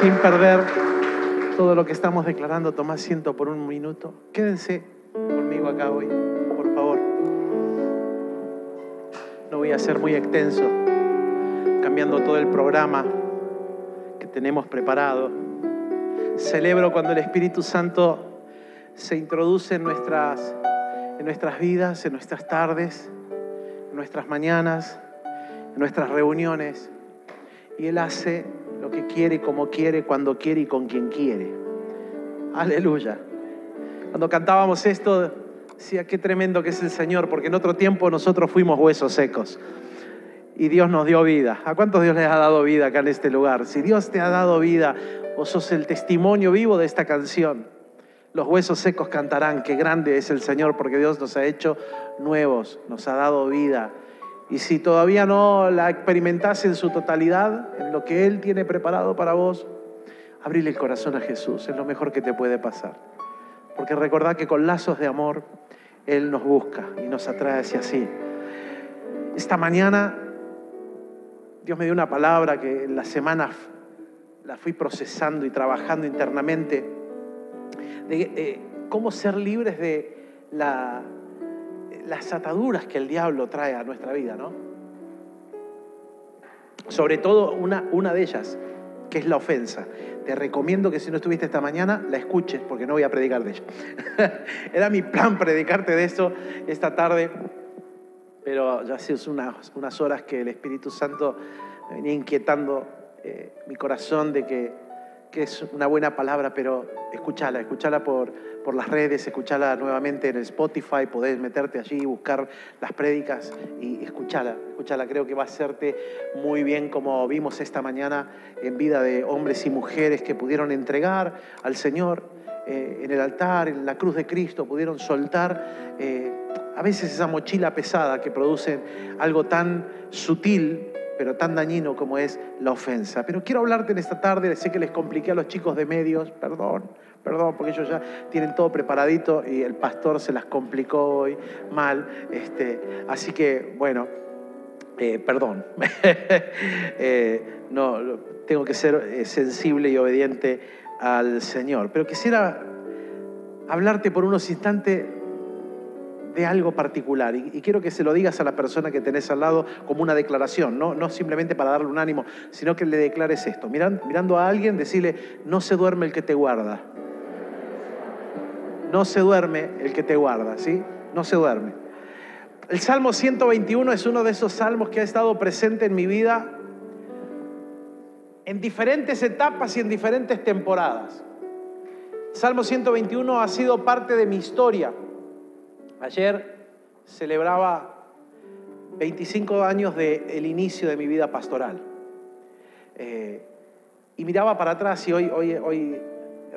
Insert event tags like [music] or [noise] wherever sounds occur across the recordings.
sin perder todo lo que estamos declarando, toma asiento por un minuto. Quédense conmigo acá hoy, por favor. No voy a ser muy extenso, cambiando todo el programa que tenemos preparado. Celebro cuando el Espíritu Santo se introduce en nuestras, en nuestras vidas, en nuestras tardes, en nuestras mañanas, en nuestras reuniones. Y Él hace lo que quiere, como quiere, cuando quiere y con quien quiere. Aleluya. Cuando cantábamos esto, decía, qué tremendo que es el Señor, porque en otro tiempo nosotros fuimos huesos secos y Dios nos dio vida. ¿A cuántos Dios les ha dado vida acá en este lugar? Si Dios te ha dado vida, vos sos el testimonio vivo de esta canción. Los huesos secos cantarán, qué grande es el Señor, porque Dios nos ha hecho nuevos, nos ha dado vida. Y si todavía no la experimentás en su totalidad, en lo que Él tiene preparado para vos, abrile el corazón a Jesús, es lo mejor que te puede pasar. Porque recordad que con lazos de amor Él nos busca y nos atrae hacia sí. Esta mañana Dios me dio una palabra que en la semana la fui procesando y trabajando internamente, de eh, cómo ser libres de la, las ataduras que el diablo trae a nuestra vida, ¿no? Sobre todo una, una de ellas, que es la ofensa. Te recomiendo que si no estuviste esta mañana, la escuches, porque no voy a predicar de ella. [laughs] Era mi plan predicarte de eso esta tarde, pero ya hace unas, unas horas que el Espíritu Santo me venía inquietando eh, mi corazón de que, que, es una buena palabra, pero escúchala, escúchala por, por las redes, escúchala nuevamente en el Spotify, podés meterte allí buscar las prédicas y escúchala, escúchala, creo que va a hacerte muy bien como vimos esta mañana en vida de hombres y mujeres que pudieron entregar al Señor eh, en el altar, en la cruz de Cristo, pudieron soltar eh, a veces esa mochila pesada que produce algo tan sutil pero tan dañino como es la ofensa. Pero quiero hablarte en esta tarde, sé que les compliqué a los chicos de medios, perdón, perdón, porque ellos ya tienen todo preparadito y el pastor se las complicó hoy mal. Este, así que, bueno, eh, perdón, [laughs] eh, no, tengo que ser eh, sensible y obediente al Señor. Pero quisiera hablarte por unos instantes de algo particular. Y, quiero que se lo digas a la persona que tenés al lado como una declaración, no, no simplemente para darle un ánimo, sino que le declares esto. Mirando, mirando a alguien, decirle, no se duerme el que te guarda. No se duerme el que te guarda, ¿sí? No se duerme. El Salmo 121 es uno de esos salmos que ha estado presente en mi vida en diferentes etapas y en diferentes temporadas. Salmo 121 ha sido parte de mi historia. Ayer celebraba 25 años del inicio de mi vida pastoral. Eh, y miraba para atrás y hoy, hoy, hoy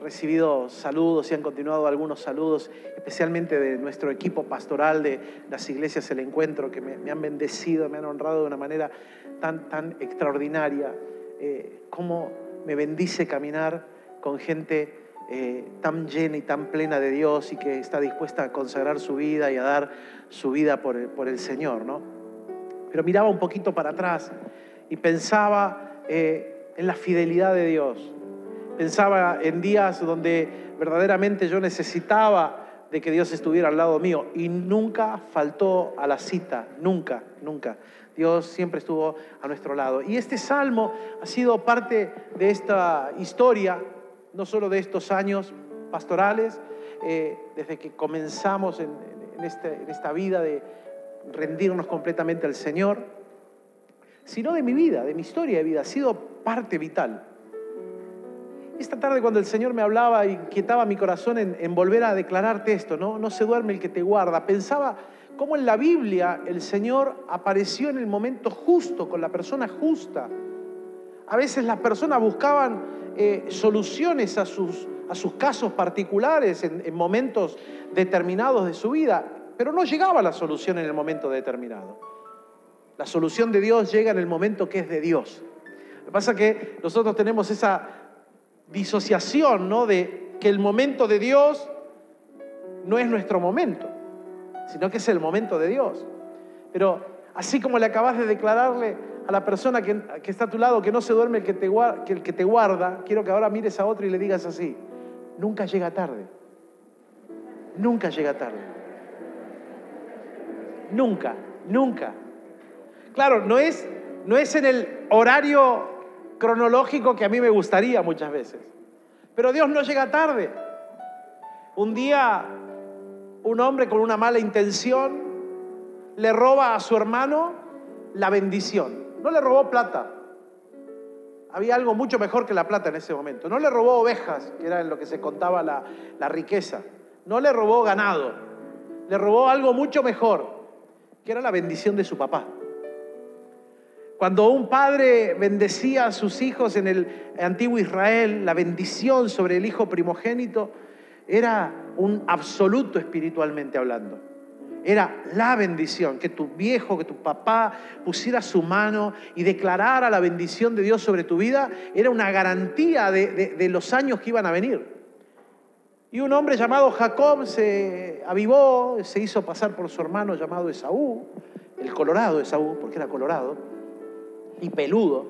recibido saludos y han continuado algunos saludos, especialmente de nuestro equipo pastoral de las iglesias El Encuentro, que me, han bendecido, me han honrado de una manera tan, tan extraordinaria. Eh, cómo me bendice caminar con gente eh, tan llena y tan plena de Dios y que está dispuesta a consagrar su vida y a dar su vida por el, por el Señor, ¿no? Pero miraba un poquito para atrás y pensaba eh, en la fidelidad de Dios. Pensaba en días donde verdaderamente yo necesitaba de que Dios estuviera al lado mío y nunca faltó a la cita, nunca, nunca. Dios siempre estuvo a nuestro lado. Y este salmo ha sido parte de esta historia no solo de estos años pastorales, eh, desde que comenzamos este, en, esta vida de rendirnos completamente al Señor, sino de mi vida, de mi historia de vida, ha sido parte vital. Esta tarde cuando el Señor me hablaba, inquietaba mi corazón en, en, volver a declararte esto, ¿no? No se duerme el que te guarda. Pensaba cómo en la Biblia el Señor apareció en el momento justo, con la persona justa. A veces las personas buscaban eh, soluciones a sus, a sus casos particulares en, en momentos determinados de su vida, pero no llegaba la solución en el momento determinado. La solución de Dios llega en el momento que es de Dios. Lo que pasa es que nosotros tenemos esa disociación, ¿no? De que el momento de Dios no es nuestro momento, sino que es el momento de Dios. Pero así como le acabas de declararle a la persona que, está a tu lado, que no se duerme el que, te, que el que te guarda, quiero que ahora mires a otro y le digas así, nunca llega tarde. Nunca llega tarde. Nunca, nunca. Claro, no es, no es en el horario cronológico que a mí me gustaría muchas veces. Pero Dios no llega tarde. Un día un hombre con una mala intención le roba a su hermano la bendición. No le robó plata. Había algo mucho mejor que la plata en ese momento. No le robó ovejas, que era en lo que se contaba la, la riqueza. No le robó ganado. Le robó algo mucho mejor, que era la bendición de su papá. Cuando un padre bendecía a sus hijos en el antiguo Israel, la bendición sobre el hijo primogénito era un absoluto espiritualmente hablando. Era la bendición, que tu viejo, que tu papá pusiera su mano y declarara la bendición de Dios sobre tu vida, era una garantía de, los años que iban a venir. Y un hombre llamado Jacob se avivó, se hizo pasar por su hermano llamado Esaú, el colorado Esaú, porque era colorado, y peludo,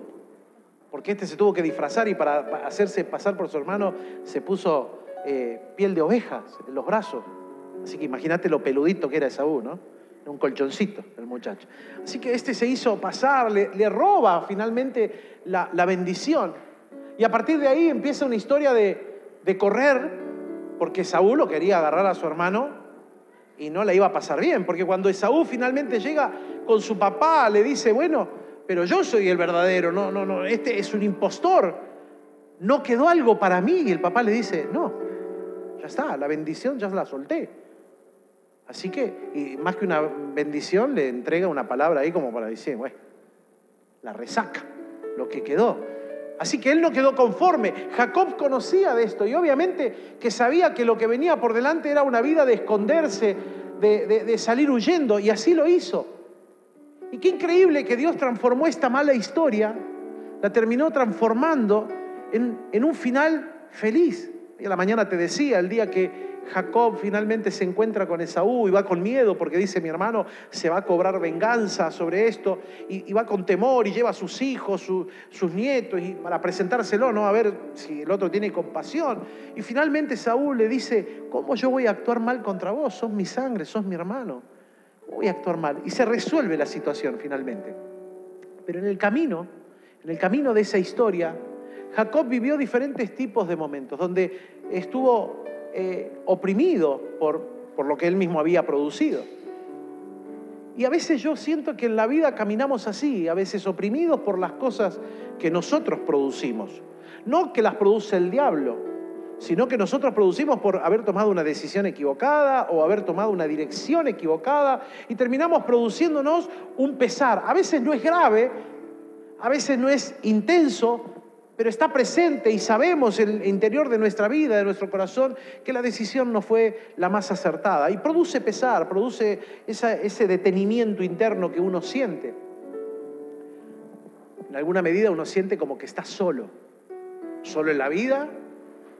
porque este se tuvo que disfrazar y para hacerse pasar por su hermano se puso eh, piel de ovejas en los brazos. Así que imagínate lo peludito que era Esaú, ¿no? Un colchoncito el muchacho. Así que este se hizo pasar, le, roba finalmente la, bendición. Y a partir de ahí empieza una historia de, de correr, porque Esaú lo quería agarrar a su hermano y no le iba a pasar bien, porque cuando Esaú finalmente llega con su papá, le dice, bueno, pero yo soy el verdadero, no, no, no, este es un impostor, no quedó algo para mí. Y el papá le dice, no, ya está, la bendición ya la solté. Así que, y más que una bendición, le entrega una palabra ahí como para decir, bueno, la resaca, lo que quedó. Así que él no quedó conforme. Jacob conocía de esto y obviamente que sabía que lo que venía por delante era una vida de esconderse, de, salir huyendo, y así lo hizo. Y qué increíble que Dios transformó esta mala historia, la terminó transformando en, un final feliz. Y a la mañana te decía, el día que Jacob finalmente se encuentra con Esaú y va con miedo porque dice, mi hermano se va a cobrar venganza sobre esto y, va con temor y lleva a sus hijos, sus nietos y para presentárselo, ¿no? A ver si el otro tiene compasión. Y finalmente Saúl le dice, ¿cómo yo voy a actuar mal contra vos? Sos mi sangre, sos mi hermano. Voy a actuar mal. Y se resuelve la situación finalmente. Pero en el camino, en el camino de esa historia, Jacob vivió diferentes tipos de momentos, donde estuvo eh, oprimido por, por lo que él mismo había producido. Y a veces yo siento que en la vida caminamos así, a veces oprimidos por las cosas que nosotros producimos. No que las produce el diablo, sino que nosotros producimos por haber tomado una decisión equivocada o haber tomado una dirección equivocada y terminamos produciéndonos un pesar. A veces no es grave, a veces no es intenso, pero está presente y sabemos en el interior de nuestra vida, de nuestro corazón, que la decisión no fue la más acertada. Y produce pesar, produce ese detenimiento interno que uno siente. En alguna medida uno siente como que está solo, solo en la vida,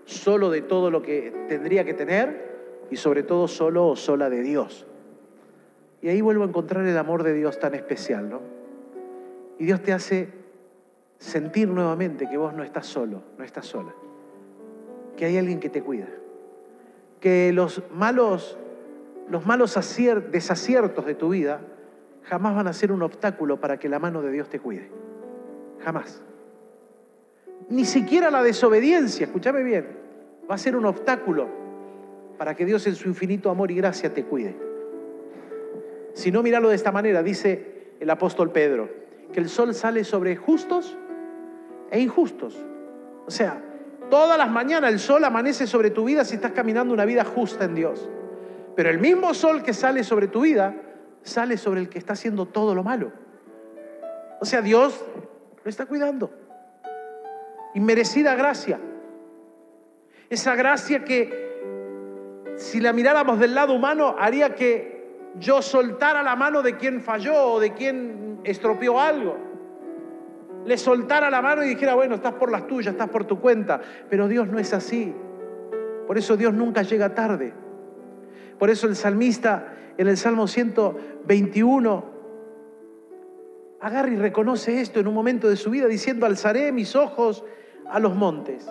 solo de todo lo que tendría que tener y sobre todo solo o sola de Dios. Y ahí vuelvo a encontrar el amor de Dios tan especial, ¿no? Y Dios te hace sentir nuevamente que vos no estás solo, no estás sola, que hay alguien que te cuida, que los malos, los malos desaciertos de tu vida jamás van a ser un obstáculo para que la mano de Dios te cuide, jamás. Ni siquiera la desobediencia, escúchame bien, va a ser un obstáculo para que Dios en su infinito amor y gracia te cuide. Si no, míralo de esta manera, dice el apóstol Pedro, que el sol sale sobre justos e injustos. O sea, todas las mañanas el sol amanece sobre tu vida si estás caminando una vida justa en Dios. Pero el mismo sol que sale sobre tu vida sale sobre el que está haciendo todo lo malo. O sea, Dios lo está cuidando. Inmerecida gracia. Esa gracia que si la miráramos del lado humano haría que yo soltara la mano de quien falló o de quien estropeó algo le soltara la mano y dijera, bueno, estás por las tuyas, estás por tu cuenta. Pero Dios no es así. Por eso Dios nunca llega tarde. Por eso el salmista en el Salmo 121 agarra y reconoce esto en un momento de su vida diciendo, alzaré mis ojos a los montes,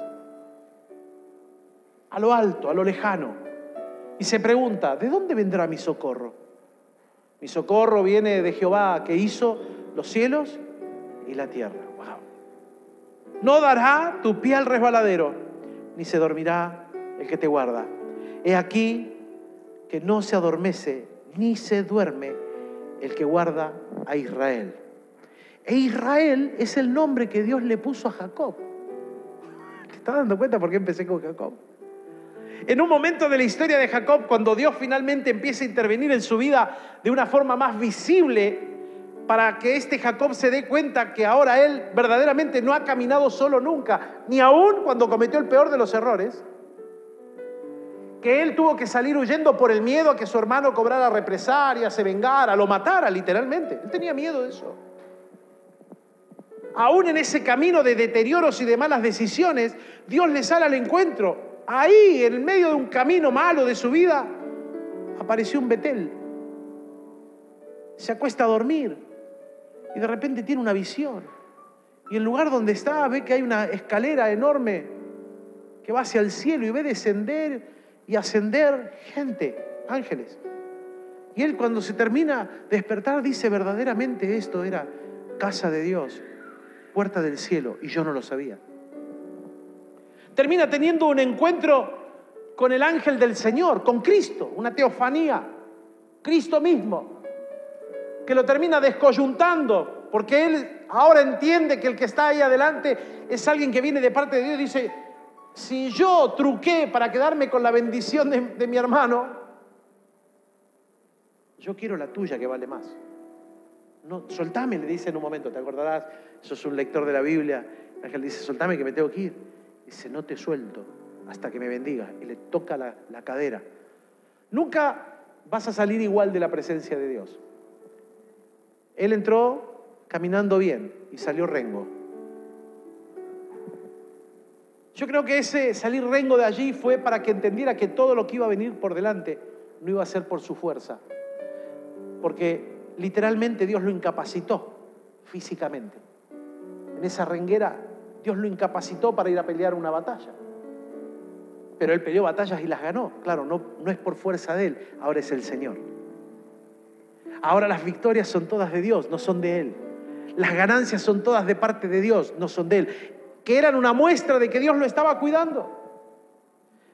a lo alto, a lo lejano. Y se pregunta, ¿de dónde vendrá mi socorro? Mi socorro viene de Jehová que hizo los cielos y la tierra. No dará tu pie al resbaladero, ni se dormirá el que te guarda. He aquí que no se adormece ni se duerme el que guarda a Israel. E Israel es el nombre que Dios le puso a Jacob. ¿Te estás dando cuenta por qué empecé con Jacob? En un momento de la historia de Jacob, cuando Dios finalmente empieza a intervenir en su vida de una forma más visible, para que este Jacob se dé cuenta que ahora él verdaderamente no ha caminado solo nunca, ni aún cuando cometió el peor de los errores, que él tuvo que salir huyendo por el miedo a que su hermano cobrara represalia, se vengara, lo matara literalmente. Él tenía miedo de eso. Aún en ese camino de deterioros y de malas decisiones, Dios le sale al encuentro ahí, en medio de un camino malo de su vida, apareció un Betel. Se acuesta a dormir y de repente tiene una visión. Y el lugar donde está ve que hay una escalera enorme que va hacia el cielo y ve descender y ascender gente, ángeles. Y él cuando se termina de despertar dice, verdaderamente esto era casa de Dios, puerta del cielo, y yo no lo sabía termina teniendo un encuentro con el ángel del Señor, con Cristo, una teofanía, Cristo mismo, que lo termina descoyuntando, porque él ahora entiende que el que está ahí adelante es alguien que viene de parte de Dios y dice, si yo truqué para quedarme con la bendición de, mi hermano, yo quiero la tuya que vale más. No, soltame, le dice en un momento, te acordarás, sos un lector de la Biblia, el ángel dice, soltame que me tengo que ir. Dice, no te suelto hasta que me bendiga. Y le toca la, la cadera. Nunca vas a salir igual de la presencia de Dios. Él entró caminando bien y salió rengo. Yo creo que ese salir rengo de allí fue para que entendiera que todo lo que iba a venir por delante no iba a ser por su fuerza, porque literalmente Dios lo incapacitó físicamente. En esa renguera Dios lo incapacitó para ir a pelear una batalla. Pero él peleó batallas y las ganó. Claro, no, no es por fuerza de él, ahora es el Señor. Ahora las victorias son todas de Dios, no son de él. Las ganancias son todas de parte de Dios, no son de él. Que eran una muestra de que Dios lo estaba cuidando.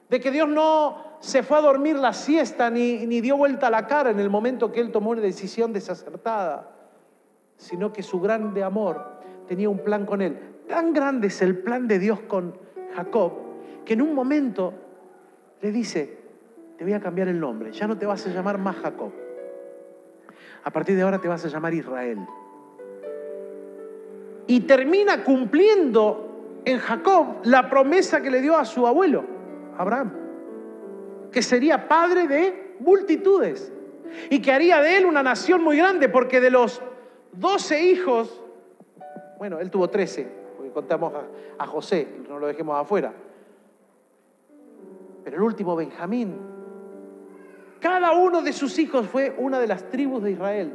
De que Dios no se fue a dormir la siesta ni, ni dio vuelta a la cara en el momento que él tomó una decisión desacertada, sino que su grande amor tenía un plan con él. Tan grande es el plan de Dios con Jacob que en un momento le dice, te voy a cambiar el nombre, ya no te vas a llamar más Jacob. A partir de ahora te vas a llamar Israel. Y termina cumpliendo en Jacob la promesa que le dio a su abuelo, Abraham, que sería padre de multitudes y que haría de él una nación muy grande, porque de los doce hijos, bueno, él tuvo trece, contamos a, José, no lo dejemos afuera. Pero el último, Benjamín, cada uno de sus hijos fue una de las tribus de Israel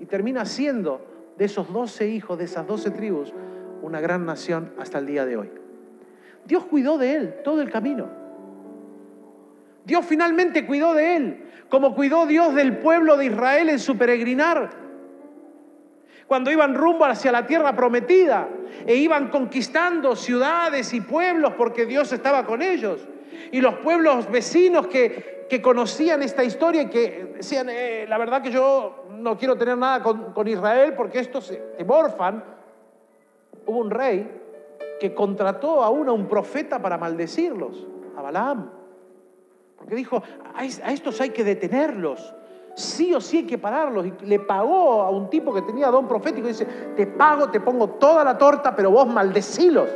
y termina siendo de esos doce hijos, de esas doce tribus, una gran nación hasta el día de hoy. Dios cuidó de él todo el camino. Dios finalmente cuidó de él, como cuidó Dios del pueblo de Israel en su peregrinar cuando iban rumbo hacia la tierra prometida e iban conquistando ciudades y pueblos porque Dios estaba con ellos. Y los pueblos vecinos que, conocían esta historia y que decían, eh, la verdad que yo no quiero tener nada con, Israel porque estos se morfan. Hubo un rey que contrató a un profeta para maldecirlos, a Balaam. Porque dijo, a estos hay que detenerlos sí o sí hay que pararlos. Y le pagó a un tipo que tenía don profético y dice, te pago, te pongo toda la torta, pero vos maldecilos.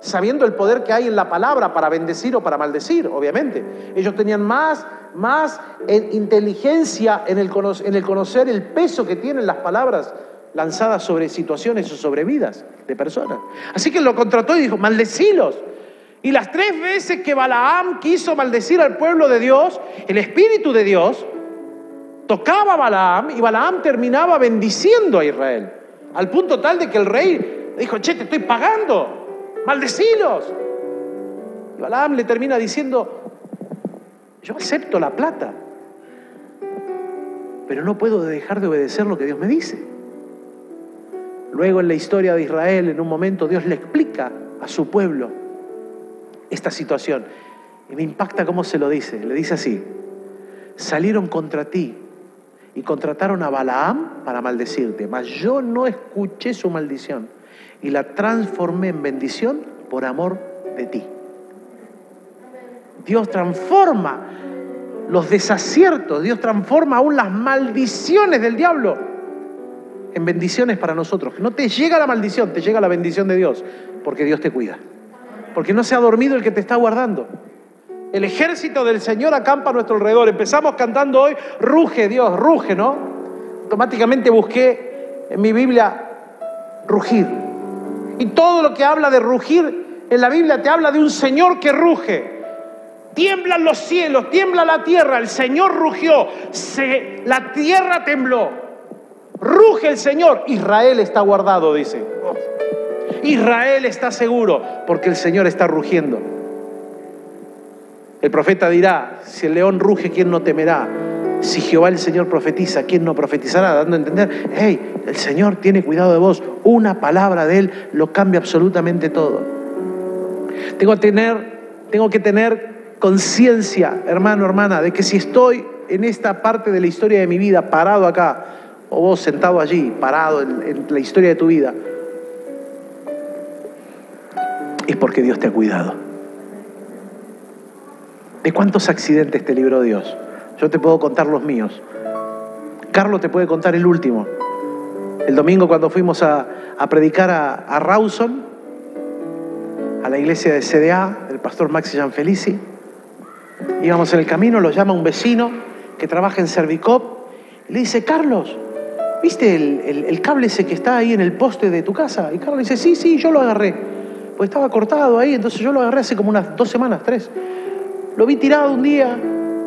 Sabiendo el poder que hay en la palabra para bendecir o para maldecir, obviamente. Ellos tenían más, más inteligencia en el, en el conocer el peso que tienen las palabras lanzadas sobre situaciones o sobre vidas de personas. Así que lo contrató y dijo, maldecilos. Y las tres veces que Balaam quiso maldecir al pueblo de Dios, el Espíritu de Dios tocaba a Balaam y Balaam terminaba bendiciendo a Israel. Al punto tal de que el rey dijo, che, te estoy pagando, maldecilos. Y Balaam le termina diciendo, yo acepto la plata, pero no puedo dejar de obedecer lo que Dios me dice. Luego en la historia de Israel, en un momento, Dios le explica a su pueblo esta situación. Y me impacta cómo se lo dice. Le dice así, salieron contra ti y contrataron a Balaam para maldecirte, mas yo no escuché su maldición y la transformé en bendición por amor de ti. Dios transforma los desaciertos, Dios transforma aún las maldiciones del diablo en bendiciones para nosotros. No te llega la maldición, te llega la bendición de Dios, porque Dios te cuida. Porque no se ha dormido el que te está guardando. El ejército del Señor acampa a nuestro alrededor. Empezamos cantando hoy, ruge Dios, ruge, ¿no? Automáticamente busqué en mi Biblia rugir. Y todo lo que habla de rugir en la Biblia te habla de un Señor que ruge. Tiemblan los cielos, tiembla la tierra, el Señor rugió, se, la tierra tembló. Ruge el Señor, Israel está guardado, dice. Israel está seguro porque el Señor está rugiendo. El profeta dirá, si el león ruge, ¿quién no temerá? Si Jehová el Señor profetiza, ¿quién no profetizará? Dando a entender, hey, el Señor tiene cuidado de vos. Una palabra de Él lo cambia absolutamente todo. Tengo que tener, conciencia, hermano, hermana, de que si estoy en esta parte de la historia de mi vida, parado acá, o vos sentado allí, parado en la historia de tu vida, es porque Dios te ha cuidado. ¿De cuántos accidentes te libró Dios? Yo te puedo contar los míos. Carlos te puede contar el último. El domingo cuando fuimos a, predicar a, Rawson, a la iglesia de CDA, el pastor Maxi Gianfelici, íbamos en el camino, lo llama un vecino que trabaja en Servicop, y le dice, Carlos, ¿viste el, el, el cable ese que está ahí en el poste de tu casa? Y Carlos dice, sí, sí, yo lo agarré. Pues estaba cortado ahí, entonces yo lo agarré hace como unas dos semanas, tres. Lo vi tirado un día,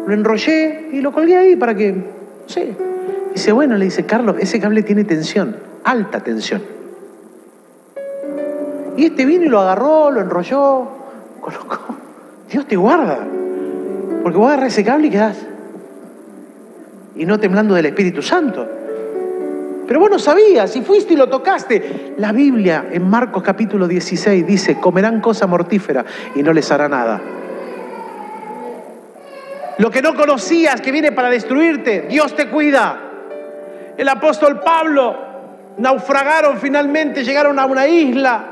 lo enrollé y lo colgué ahí para que, no sé. Dice, bueno, le dice, Carlos, ese cable tiene tensión, alta tensión. Y este vino y lo agarró, lo enrolló, colocó. Dios te guarda. Porque vos agarras ese cable y quedás. Y no temblando del Espíritu Santo. Pero vos no sabías, y fuiste y lo tocaste. La Biblia en Marcos capítulo 16 dice, comerán cosa mortífera y no les hará nada. Lo que no conocías que viene para destruirte, Dios te cuida. El apóstol Pablo naufragaron finalmente, llegaron a una isla.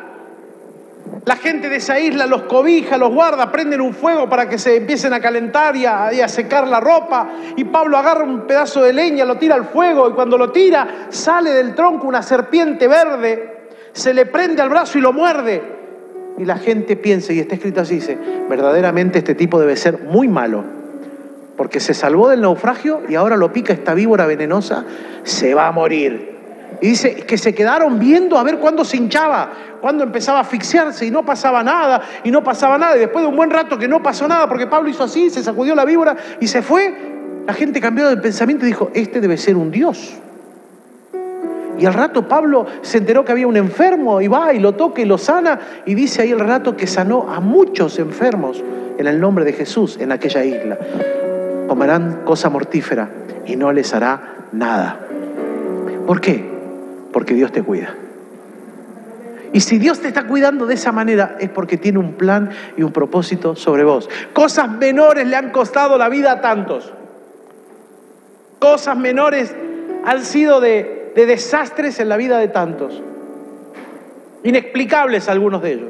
La gente de esa isla los cobija, los guarda, prenden un fuego para que se empiecen a calentar y a, secar la ropa. Y Pablo agarra un pedazo de leña, lo tira al fuego y cuando lo tira sale del tronco una serpiente verde, se le prende al brazo y lo muerde. Y la gente piensa, y está escrito así, dice, verdaderamente este tipo debe ser muy malo porque se salvó del naufragio y ahora lo pica esta víbora venenosa, se va a morir. Y dice que se quedaron viendo a ver cuándo se hinchaba, cuándo empezaba a asfixiarse y no pasaba nada, y no pasaba nada. Y después de un buen rato que no pasó nada, porque Pablo hizo así, se sacudió la víbora y se fue, la gente cambió de pensamiento y dijo, este debe ser un Dios. Y al rato Pablo se enteró que había un enfermo y va y lo toca y lo sana y dice ahí el relato que sanó a muchos enfermos en el nombre de Jesús en aquella isla comerán cosa mortífera y no les hará nada. ¿Por qué? Porque Dios te cuida. Y si Dios te está cuidando de esa manera es porque tiene un plan y un propósito sobre vos. Cosas menores le han costado la vida a tantos. Cosas menores han sido de, de desastres en la vida de tantos. Inexplicables algunos de ellos.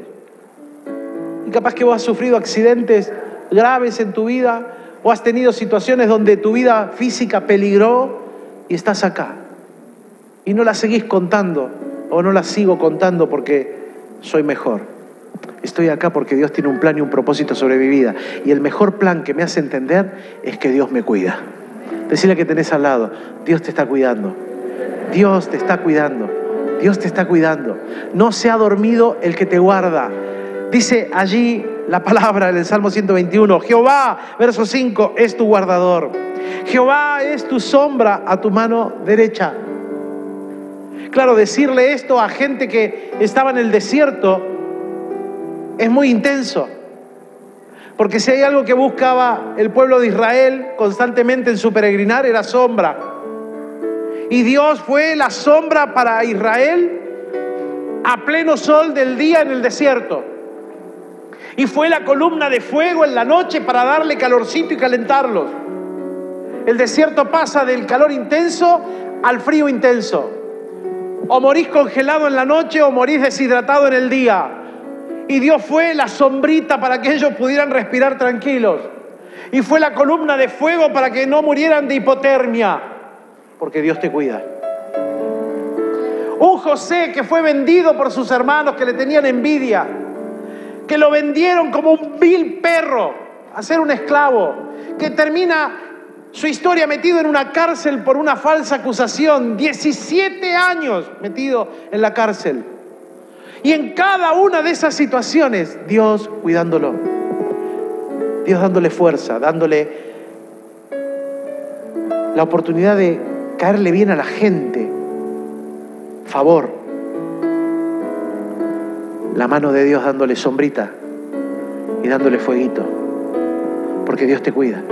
Y capaz que vos has sufrido accidentes graves en tu vida o has tenido situaciones donde tu vida física peligró y estás acá. Y no la seguís contando o no la sigo contando porque soy mejor. Estoy acá porque Dios tiene un plan y un propósito sobre mi vida. Y el mejor plan que me hace entender es que Dios me cuida. Decirle que tenés al lado, Dios te está cuidando. Dios te está cuidando. Dios te está cuidando. No se ha dormido el que te guarda. Dice allí la palabra en el Salmo 121, Jehová, verso 5, es tu guardador. Jehová es tu sombra a tu mano derecha. Claro, decirle esto a gente que estaba en el desierto es muy intenso. Porque si hay algo que buscaba el pueblo de Israel constantemente en su peregrinar era sombra. Y Dios fue la sombra para Israel a pleno sol del día en el desierto. Y fue la columna de fuego en la noche para darle calorcito y calentarlos. El desierto pasa del calor intenso al frío intenso. O morís congelado en la noche o morís deshidratado en el día. Y Dios fue la sombrita para que ellos pudieran respirar tranquilos. Y fue la columna de fuego para que no murieran de hipotermia. Porque Dios te cuida. Un José que fue vendido por sus hermanos que le tenían envidia. Que lo vendieron como un vil perro a ser un esclavo. Que termina su historia metido en una cárcel por una falsa acusación, 17 años metido en la cárcel. Y en cada una de esas situaciones, Dios cuidándolo, Dios dándole fuerza, dándole la oportunidad de caerle bien a la gente, favor, la mano de Dios dándole sombrita y dándole fueguito, porque Dios te cuida.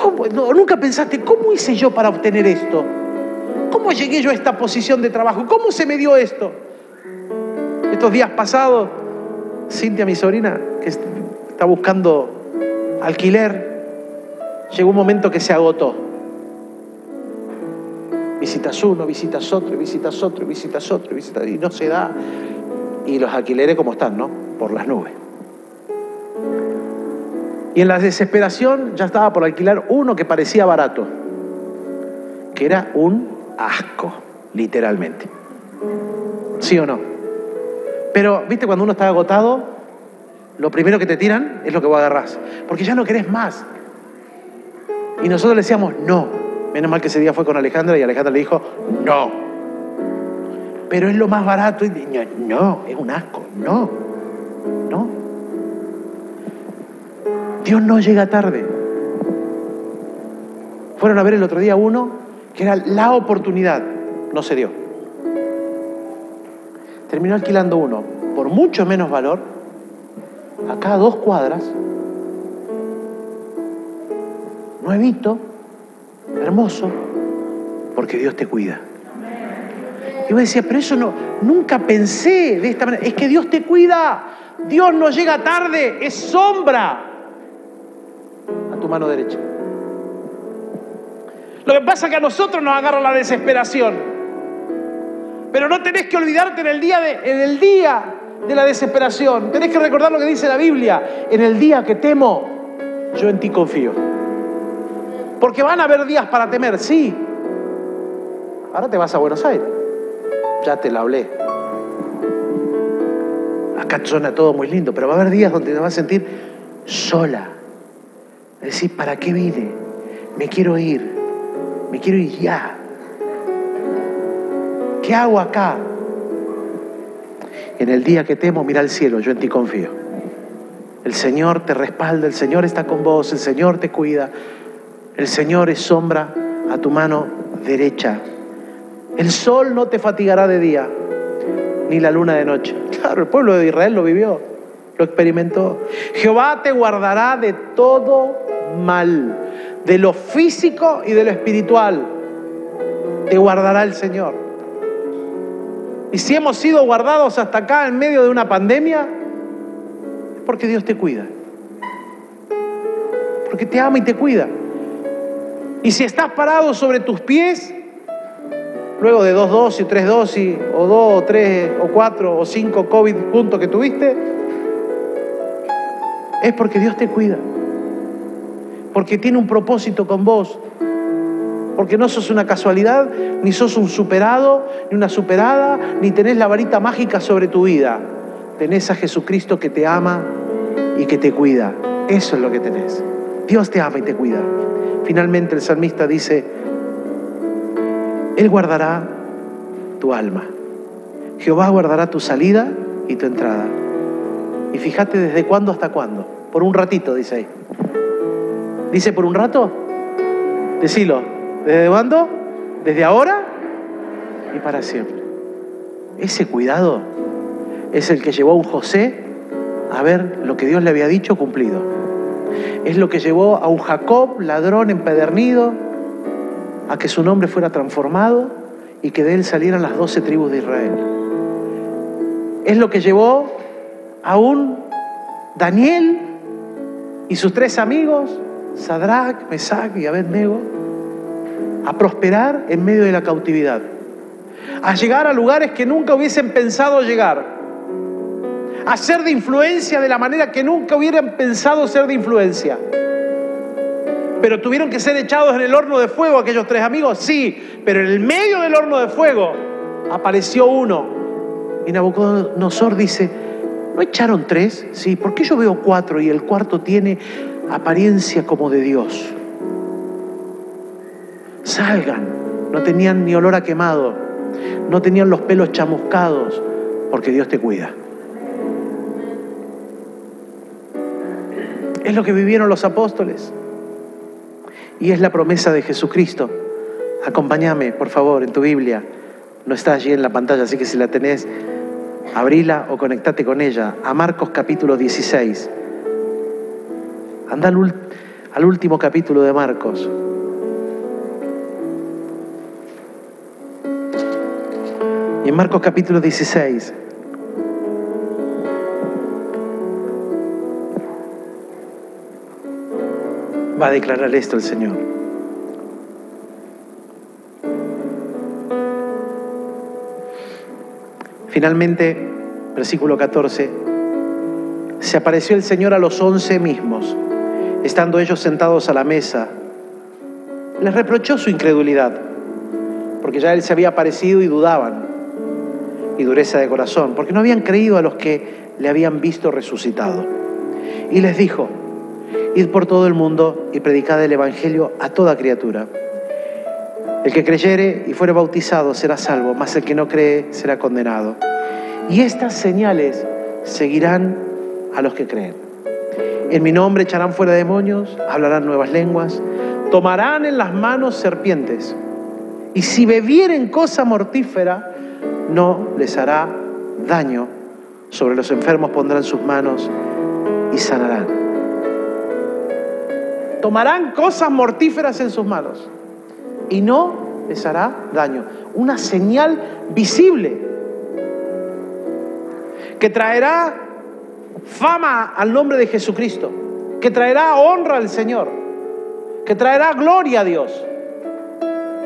¿Cómo? nunca pensaste, ¿cómo hice yo para obtener esto? ¿Cómo llegué yo a esta posición de trabajo? ¿Cómo se me dio esto? Estos días pasados, Cintia, mi sobrina, que está buscando alquiler, llegó un momento que se agotó. Visitas uno, visitas otro, visitas otro, visitas otro, visitas y no se da. Y los alquileres como están, ¿no? Por las nubes. Y en la desesperación ya estaba por alquilar uno que parecía barato, que era un asco, literalmente. ¿Sí o no? Pero, viste, cuando uno está agotado, lo primero que te tiran es lo que vos agarrás, porque ya no querés más. Y nosotros le decíamos, no. Menos mal que ese día fue con Alejandra y Alejandra le dijo, no. Pero es lo más barato. Y no, es un asco, no, no. Dios no llega tarde. Fueron a ver el otro día uno que era la oportunidad, no se dio. Terminó alquilando uno por mucho menos valor, acá a dos cuadras, nuevito, hermoso, porque Dios te cuida. Y yo decía, pero eso no, nunca pensé de esta manera. Es que Dios te cuida. Dios no llega tarde, es sombra tu mano derecha. Lo que pasa es que a nosotros nos agarra la desesperación. Pero no tenés que olvidarte en el día de, en el día de la desesperación. Tenés que recordar lo que dice la Biblia. En el día que temo, yo en ti confío. Porque van a haber días para temer, sí. Ahora te vas a Buenos Aires. Ya te la hablé. Acá suena todo muy lindo, pero va a haber días donde te vas a sentir sola Decir, ¿para qué vine? Me quiero ir. Me quiero ir ya. ¿Qué hago acá? En el día que temo, mira al cielo, yo en ti confío. El Señor te respalda, el Señor está con vos, el Señor te cuida, el Señor es sombra a tu mano derecha. El sol no te fatigará de día, ni la luna de noche. [laughs] Claro, el pueblo de Israel lo vivió, lo experimentó. Jehová te guardará de todo mal, de lo físico y de lo espiritual. Te guardará el Señor. Y si hemos sido guardados hasta acá en medio de una pandemia, es porque Dios te cuida. Porque te ama y te cuida. Y si estás parado sobre tus pies, luego de dos dosis, tres dosis, o dos, o tres, o cuatro, o cinco COVID juntos que tuviste, es porque Dios te cuida porque tiene un propósito con vos. Porque no sos una casualidad, ni sos un superado, ni una superada, ni tenés la varita mágica sobre tu vida. Tenés a Jesucristo que te ama y que te cuida. Eso es lo que tenés. Dios te ama y te cuida. Finalmente el salmista dice, Él guardará tu alma. Jehová guardará tu salida y tu entrada. Y fíjate desde cuándo hasta cuándo. Por un ratito, dice ahí. Dice por un rato. Decilo. ¿Desde cuándo? ¿Desde ahora y para siempre. Ese cuidado es el que llevó a un José a ver lo que Dios le había dicho cumplido. Es lo que llevó a un Jacob, ladrón empedernido, a que su nombre fuera transformado y que de él salieran las doce tribus de Israel. Es lo que llevó a un Daniel y sus tres amigos, Sadrach, Mesach y Abednego, a prosperar en medio de la cautividad, a llegar a lugares que nunca hubiesen pensado llegar, a ser de influencia de la manera que nunca hubieran pensado ser de influencia. Pero tuvieron que ser echados en el horno de fuego aquellos tres amigos, sí, pero en el medio del horno de fuego apareció uno. Y Nabucodonosor dice, ¿no echaron tres? Sí, ¿por qué yo veo cuatro y el cuarto tiene apariencia como de Dios? Salgan, no tenían ni olor a quemado, no tenían los pelos chamuscados, porque Dios te cuida. Es lo que vivieron los apóstoles. Y es la promesa de Jesucristo. Acompáñame, por favor, en tu Biblia. No está allí en la pantalla, así que si la tenés, abrila o conectate con ella. A Marcos capítulo 16. Anda al, al último capítulo de Marcos. Y en Marcos capítulo 16 va a declarar esto el Señor. Finalmente, versículo 14, se apareció el Señor a los once mismos, estando ellos sentados a la mesa. Les reprochó su incredulidad, porque ya Él se había aparecido y dudaban, y dureza de corazón, porque no habían creído a los que le habían visto resucitado. Y les dijo, Id por todo el mundo y predicad el Evangelio a toda criatura. El que creyere y fuere bautizado será salvo, mas el que no cree será condenado. Y estas señales seguirán a los que creen. En mi nombre echarán fuera demonios, hablarán nuevas lenguas, tomarán en las manos serpientes. Y si bebieren cosa mortífera, no les hará daño. Sobre los enfermos pondrán sus manos y sanarán tomarán cosas mortíferas en sus manos y no les hará daño. Una señal visible que traerá fama al nombre de Jesucristo, que traerá honra al Señor, que traerá gloria a Dios.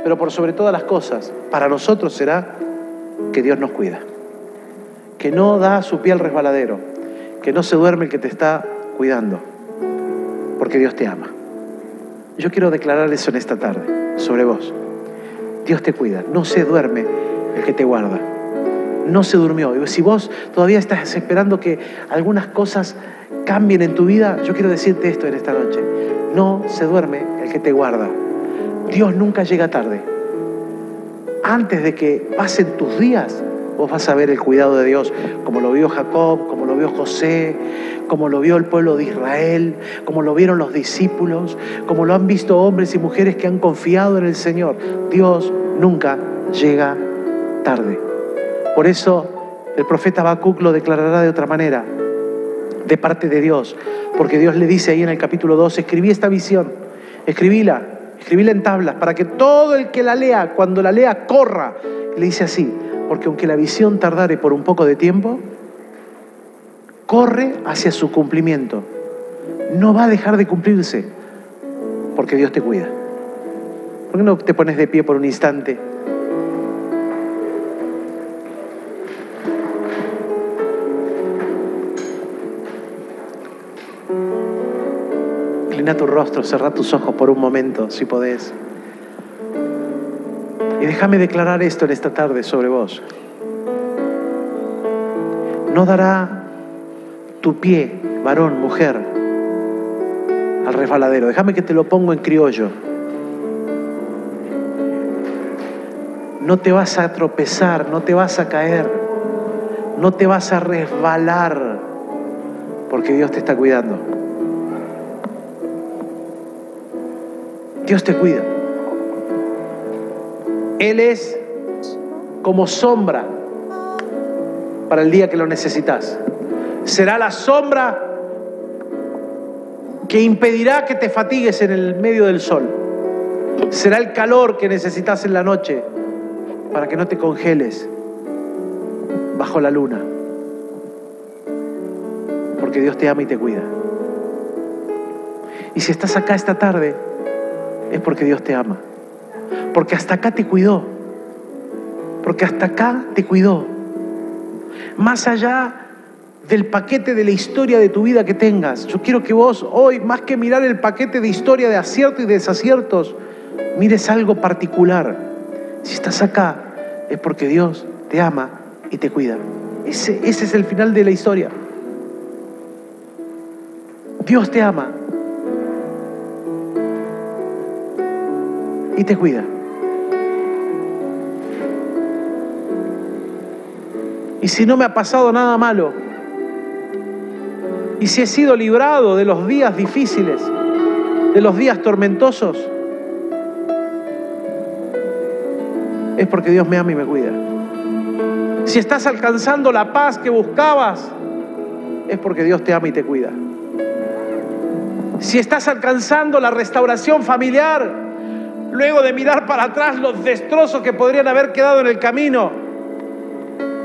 Pero por sobre todas las cosas, para nosotros será que Dios nos cuida, que no da su pie al resbaladero, que no se duerme el que te está cuidando, porque Dios te ama. Yo quiero declarar eso en esta tarde sobre vos. Dios te cuida, no se duerme el que te guarda. No se durmió. Y si vos todavía estás esperando que algunas cosas cambien en tu vida, yo quiero decirte esto en esta noche. No se duerme el que te guarda. Dios nunca llega tarde. Antes de que pasen tus días, vos vas a ver el cuidado de Dios, como lo vio Jacob, como lo vio José, como lo vio el pueblo de Israel, como lo vieron los discípulos, como lo han visto hombres y mujeres que han confiado en el Señor. Dios nunca llega tarde. Por eso el profeta Habacuc lo declarará de otra manera, de parte de Dios, porque Dios le dice ahí en el capítulo 2, escribí esta visión, escribíla, escribíla en tablas, para que todo el que la lea, cuando la lea, corra. Le dice así, porque aunque la visión tardare por un poco de tiempo, corre hacia su cumplimiento. No va a dejar de cumplirse, porque Dios te cuida. ¿Por qué no te pones de pie por un instante? Inclina tu rostro, cerra tus ojos por un momento, si podés. Y déjame declarar esto en esta tarde sobre vos. No dará tu pie, varón, mujer, al resbaladero. Déjame que te lo pongo en criollo. No te vas a tropezar, no te vas a caer, no te vas a resbalar, porque Dios te está cuidando. Dios te cuida. Él es como sombra para el día que lo necesitas. Será la sombra que impedirá que te fatigues en el medio del sol. Será el calor que necesitas en la noche para que no te congeles bajo la luna. Porque Dios te ama y te cuida. Y si estás acá esta tarde, es porque Dios te ama. Porque hasta acá te cuidó. Porque hasta acá te cuidó. Más allá del paquete de la historia de tu vida que tengas. Yo quiero que vos hoy, más que mirar el paquete de historia de aciertos y desaciertos, mires algo particular. Si estás acá, es porque Dios te ama y te cuida. Ese, ese es el final de la historia. Dios te ama y te cuida. Y si no me ha pasado nada malo, y si he sido librado de los días difíciles, de los días tormentosos, es porque Dios me ama y me cuida. Si estás alcanzando la paz que buscabas, es porque Dios te ama y te cuida. Si estás alcanzando la restauración familiar, luego de mirar para atrás los destrozos que podrían haber quedado en el camino,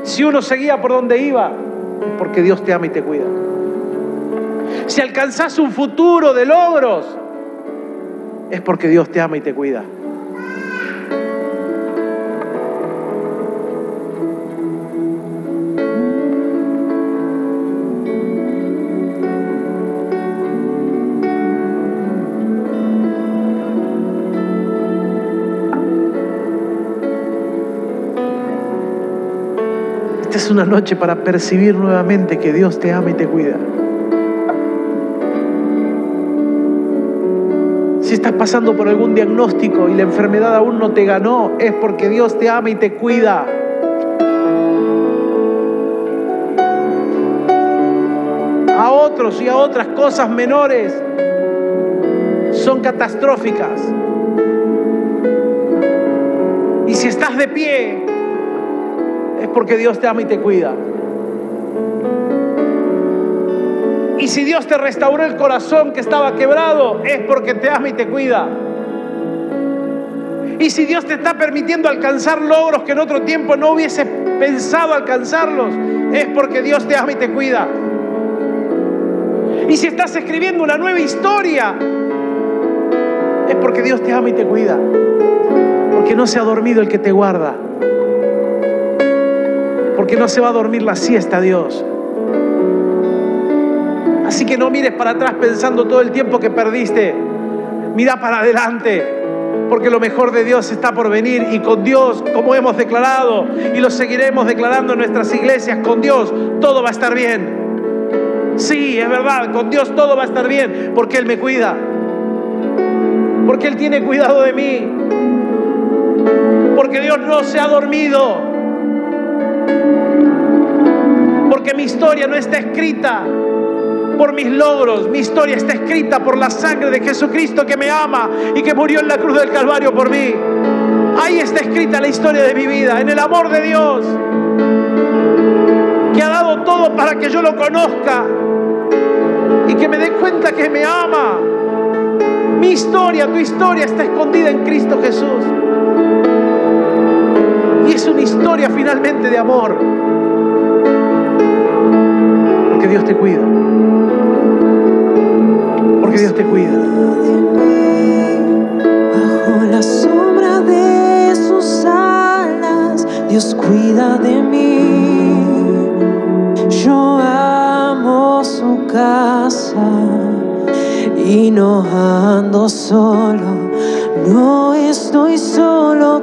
si uno seguía por donde iba, porque Dios te ama y te cuida si alcanzas un futuro de logros, es porque Dios te ama y te cuida. Es una noche para percibir nuevamente que Dios te ama y te cuida. Si estás pasando por algún diagnóstico y la enfermedad aún no te ganó, es porque Dios te ama y te cuida. A otros y a otras cosas menores son catastróficas. Y si estás de pie, es porque Dios te ama y te cuida. Y si Dios te restauró el corazón que estaba quebrado, es porque te ama y te cuida. Y si Dios te está permitiendo alcanzar logros que en otro tiempo no hubiese pensado alcanzarlos, es porque Dios te ama y te cuida. Y si estás escribiendo una nueva historia, es porque Dios te ama y te cuida. Porque no se ha dormido el que te guarda. Porque no se va a dormir la siesta Dios. Así que no mires para atrás pensando todo el tiempo que perdiste. Mira para adelante, porque lo mejor de Dios está por venir y con Dios, como hemos declarado y lo seguiremos declarando en nuestras iglesias, con Dios todo va a estar bien. Sí, es verdad, con Dios todo va a estar bien, porque Él me cuida, porque Él tiene cuidado de mí, porque Dios no se ha dormido, porque mi historia no está escrita por mis logros. Mi historia está escrita por la sangre de Jesucristo que me ama y que murió en la cruz del Calvario por mí. Ahí está escrita la historia de mi vida, en el amor de Dios, que ha dado todo para que yo lo conozca y que me dé cuenta que me ama. Mi historia, tu historia está escondida en Cristo Jesús. Es una historia finalmente de amor. Porque Dios te cuida. Dios te cuida. Bajo la sombra de sus alas, Dios cuida de mí. Yo amo su casa y no ando solo. No estoy solo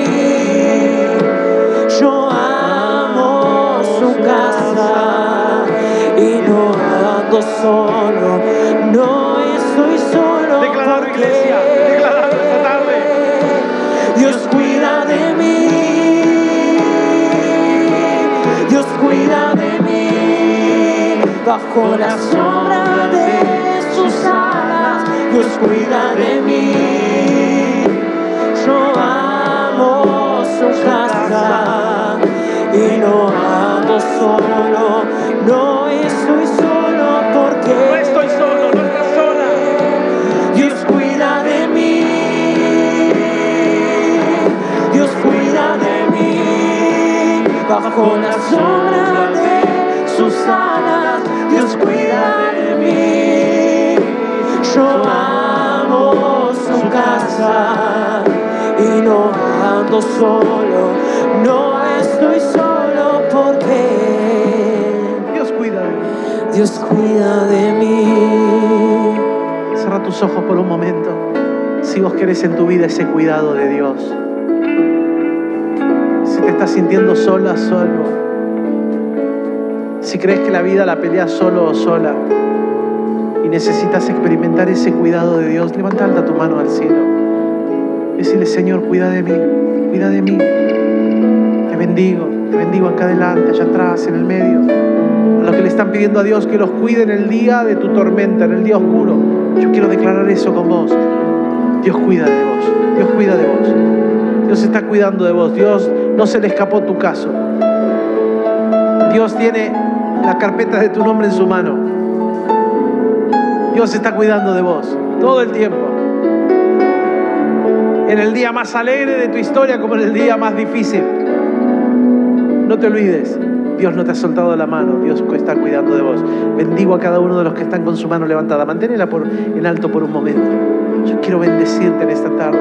Solo, no estoy solo. Declarado, iglesia, declarado esta tarde. Dios cuida de mí, Dios cuida de mí, bajo la sombra de sus alas, Dios cuida de mí. Yo amo su casa y no ando solo, no estoy solo No estoy solo, no estás sola. Dios cuida de mí. Dios cuida de mí. Bajo la sombra de sus alas, Dios cuida de mí. Yo amo su casa y no ando solo, no estoy solo porque Dios cuida de mí. Cierra tus ojos por un momento. Si vos querés en tu vida ese cuidado de Dios. Si te estás sintiendo sola, solo. Si crees que la vida la peleas solo o sola. Y necesitas experimentar ese cuidado de Dios. Levanta alta tu mano al cielo. Decirle, Señor, cuida de mí. Cuida de mí. Te bendigo. Te bendigo acá adelante, allá atrás, en el medio. A los que le están pidiendo a Dios que los cuide en el día de tu tormenta, en el día oscuro. Yo quiero declarar eso con vos. Dios cuida de vos. Dios cuida de vos. Dios está cuidando de vos. Dios no se le escapó tu caso. Dios tiene la carpeta de tu nombre en su mano. Dios está cuidando de vos todo el tiempo. En el día más alegre de tu historia como en el día más difícil. No te olvides, Dios no te ha soltado la mano, Dios está cuidando de vos. Bendigo a cada uno de los que están con su mano levantada. Manténla por, en alto por un momento. Yo quiero bendecirte en esta tarde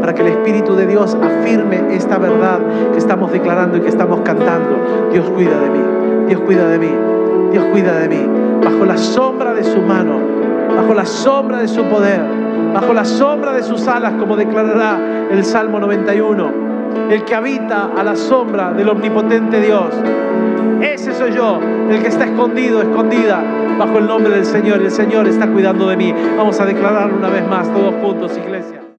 para que el Espíritu de Dios afirme esta verdad que estamos declarando y que estamos cantando. Dios cuida de mí, Dios cuida de mí, Dios cuida de mí. Bajo la sombra de su mano, bajo la sombra de su poder, bajo la sombra de sus alas, como declarará el Salmo 91 el que habita a la sombra del omnipotente Dios. Ese soy yo, el que está escondido, escondida bajo el nombre del Señor. El Señor está cuidando de mí. Vamos a declararlo una vez más, todos juntos, iglesia.